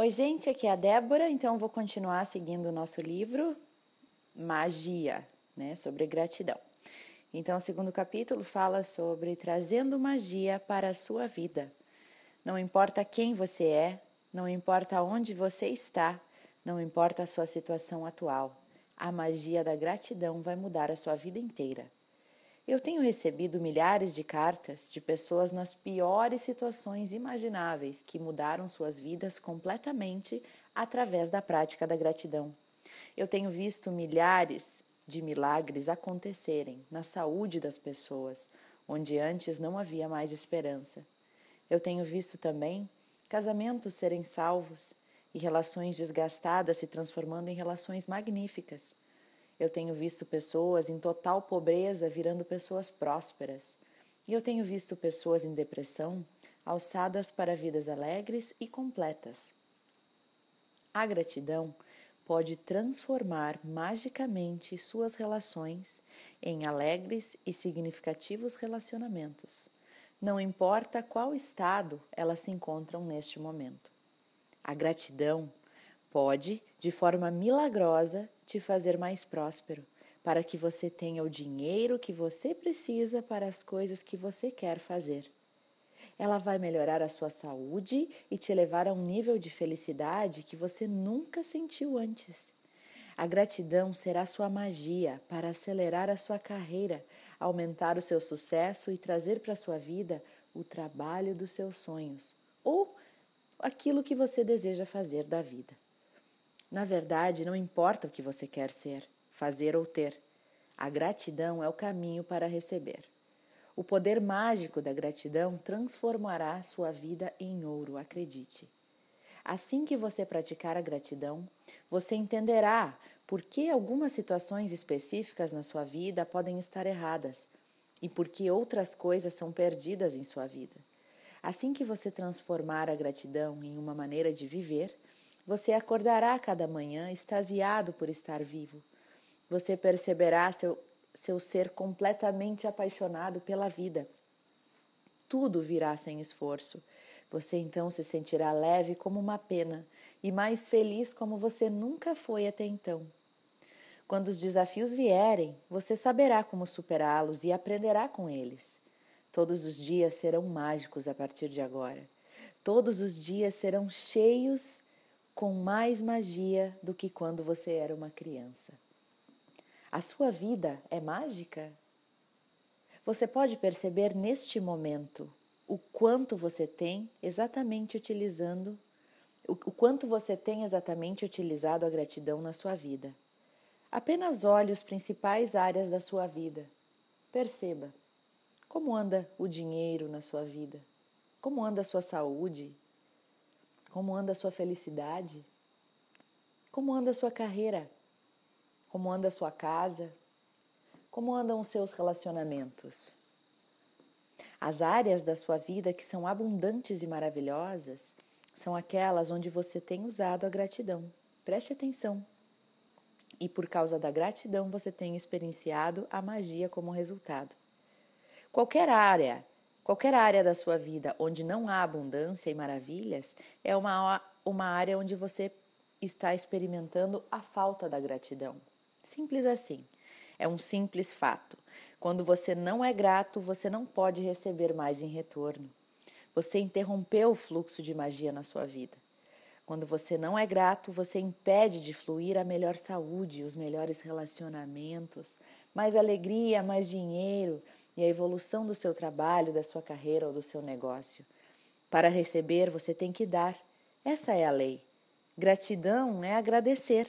Oi, gente, aqui é a Débora, então vou continuar seguindo o nosso livro Magia, né, sobre gratidão. Então, o segundo capítulo fala sobre trazendo magia para a sua vida. Não importa quem você é, não importa onde você está, não importa a sua situação atual, a magia da gratidão vai mudar a sua vida inteira. Eu tenho recebido milhares de cartas de pessoas nas piores situações imagináveis que mudaram suas vidas completamente através da prática da gratidão. Eu tenho visto milhares de milagres acontecerem na saúde das pessoas, onde antes não havia mais esperança. Eu tenho visto também casamentos serem salvos e relações desgastadas se transformando em relações magníficas. Eu tenho visto pessoas em total pobreza virando pessoas prósperas. E eu tenho visto pessoas em depressão alçadas para vidas alegres e completas. A gratidão pode transformar magicamente suas relações em alegres e significativos relacionamentos, não importa qual estado elas se encontram neste momento. A gratidão pode, de forma milagrosa, te fazer mais próspero, para que você tenha o dinheiro que você precisa para as coisas que você quer fazer. Ela vai melhorar a sua saúde e te levar a um nível de felicidade que você nunca sentiu antes. A gratidão será sua magia para acelerar a sua carreira, aumentar o seu sucesso e trazer para a sua vida o trabalho dos seus sonhos ou aquilo que você deseja fazer da vida. Na verdade, não importa o que você quer ser, fazer ou ter. A gratidão é o caminho para receber. O poder mágico da gratidão transformará sua vida em ouro, acredite. Assim que você praticar a gratidão, você entenderá por que algumas situações específicas na sua vida podem estar erradas e por que outras coisas são perdidas em sua vida. Assim que você transformar a gratidão em uma maneira de viver, você acordará cada manhã extasiado por estar vivo. Você perceberá seu, seu ser completamente apaixonado pela vida. Tudo virá sem esforço. Você então se sentirá leve como uma pena e mais feliz como você nunca foi até então. Quando os desafios vierem, você saberá como superá-los e aprenderá com eles. Todos os dias serão mágicos a partir de agora. Todos os dias serão cheios com mais magia do que quando você era uma criança. A sua vida é mágica? Você pode perceber neste momento o quanto você tem exatamente utilizando o, quanto você tem exatamente utilizado a gratidão na sua vida. Apenas olhe as principais áreas da sua vida. Perceba como anda o dinheiro na sua vida, como anda a sua saúde, como anda a sua felicidade? Como anda a sua carreira? Como anda a sua casa? Como andam os seus relacionamentos? As áreas da sua vida que são abundantes e maravilhosas são aquelas onde você tem usado a gratidão. Preste atenção. E por causa da gratidão você tem experienciado a magia como resultado. Qualquer área Qualquer área da sua vida onde não há abundância e maravilhas é uma, uma área onde você está experimentando a falta da gratidão. Simples assim. É um simples fato. Quando você não é grato, você não pode receber mais em retorno. Você interrompeu o fluxo de magia na sua vida. Quando você não é grato, você impede de fluir a melhor saúde, os melhores relacionamentos, mais alegria, mais dinheiro, e a evolução do seu trabalho, da sua carreira ou do seu negócio. Para receber, você tem que dar. Essa é a lei. Gratidão é agradecer.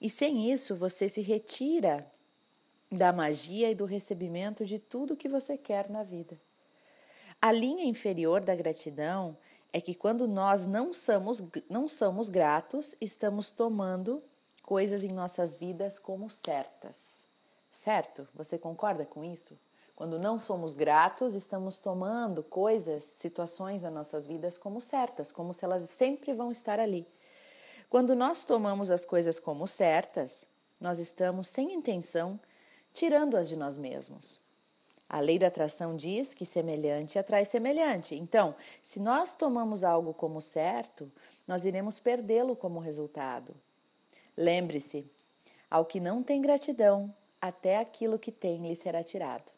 E sem isso, você se retira da magia e do recebimento de tudo que você quer na vida. A linha inferior da gratidão é que quando nós não somos, não somos gratos, estamos tomando coisas em nossas vidas como certas. Certo? Você concorda com isso? Quando não somos gratos, estamos tomando coisas, situações das nossas vidas como certas, como se elas sempre vão estar ali. Quando nós tomamos as coisas como certas, nós estamos sem intenção tirando-as de nós mesmos. A lei da atração diz que semelhante atrai semelhante. Então, se nós tomamos algo como certo, nós iremos perdê-lo como resultado. Lembre-se: ao que não tem gratidão, até aquilo que tem lhe será tirado.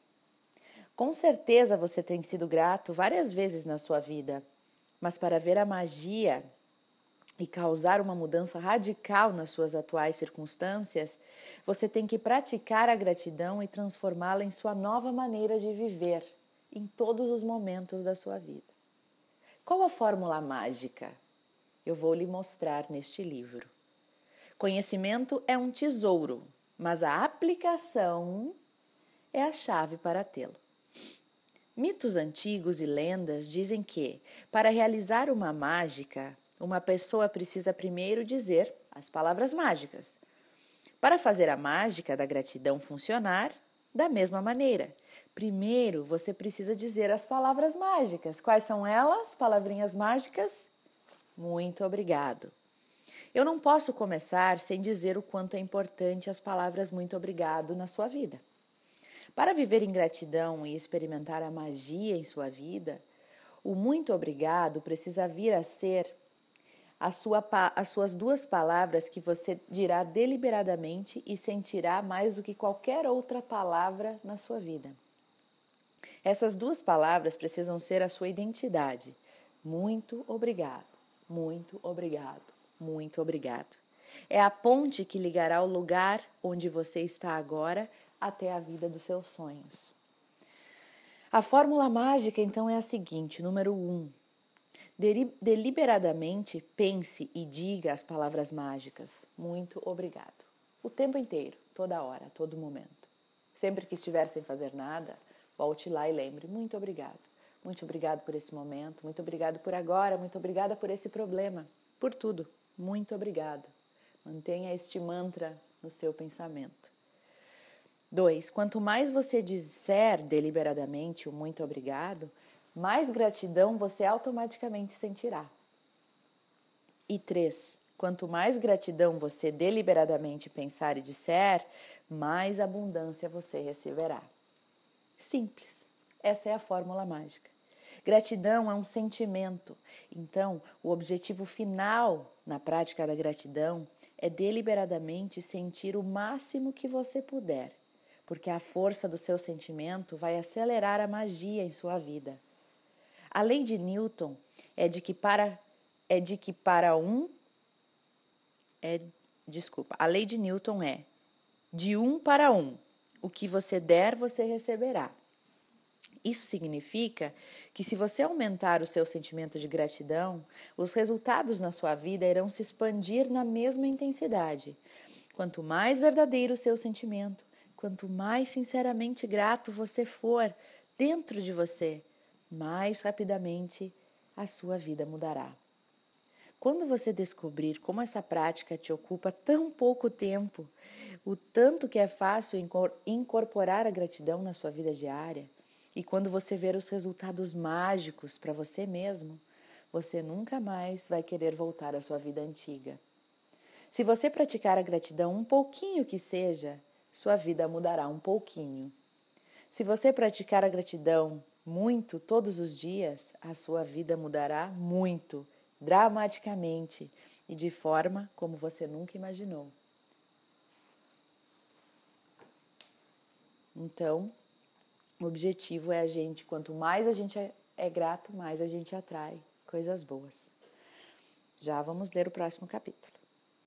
Com certeza você tem sido grato várias vezes na sua vida, mas para ver a magia e causar uma mudança radical nas suas atuais circunstâncias, você tem que praticar a gratidão e transformá-la em sua nova maneira de viver em todos os momentos da sua vida. Qual a fórmula mágica? Eu vou lhe mostrar neste livro. Conhecimento é um tesouro, mas a aplicação é a chave para tê-lo. Mitos antigos e lendas dizem que, para realizar uma mágica, uma pessoa precisa primeiro dizer as palavras mágicas. Para fazer a mágica da gratidão funcionar, da mesma maneira, primeiro você precisa dizer as palavras mágicas. Quais são elas? Palavrinhas mágicas? Muito obrigado. Eu não posso começar sem dizer o quanto é importante as palavras muito obrigado na sua vida. Para viver em gratidão e experimentar a magia em sua vida, o muito obrigado precisa vir a ser a sua, as suas duas palavras que você dirá deliberadamente e sentirá mais do que qualquer outra palavra na sua vida. Essas duas palavras precisam ser a sua identidade. Muito obrigado, muito obrigado, muito obrigado. É a ponte que ligará o lugar onde você está agora até a vida dos seus sonhos. A fórmula mágica então é a seguinte: número um, Deliberadamente pense e diga as palavras mágicas. Muito obrigado. O tempo inteiro, toda hora, todo momento. Sempre que estiver sem fazer nada, volte lá e lembre: muito obrigado. Muito obrigado por esse momento, muito obrigado por agora, muito obrigada por esse problema, por tudo. Muito obrigado. Mantenha este mantra no seu pensamento. 2. Quanto mais você disser deliberadamente o muito obrigado, mais gratidão você automaticamente sentirá. E três, quanto mais gratidão você deliberadamente pensar e disser, mais abundância você receberá. Simples. Essa é a fórmula mágica. Gratidão é um sentimento. Então, o objetivo final na prática da gratidão é deliberadamente sentir o máximo que você puder, porque a força do seu sentimento vai acelerar a magia em sua vida. A lei de Newton é de que para é de que para um é desculpa, a lei de Newton é de um para um. O que você der, você receberá. Isso significa que, se você aumentar o seu sentimento de gratidão, os resultados na sua vida irão se expandir na mesma intensidade. Quanto mais verdadeiro o seu sentimento, quanto mais sinceramente grato você for dentro de você, mais rapidamente a sua vida mudará. Quando você descobrir como essa prática te ocupa tão pouco tempo, o tanto que é fácil incorporar a gratidão na sua vida diária, e quando você ver os resultados mágicos para você mesmo, você nunca mais vai querer voltar à sua vida antiga. Se você praticar a gratidão um pouquinho que seja, sua vida mudará um pouquinho. Se você praticar a gratidão muito todos os dias, a sua vida mudará muito, dramaticamente e de forma como você nunca imaginou. Então, o objetivo é a gente, quanto mais a gente é, é grato, mais a gente atrai coisas boas. Já vamos ler o próximo capítulo.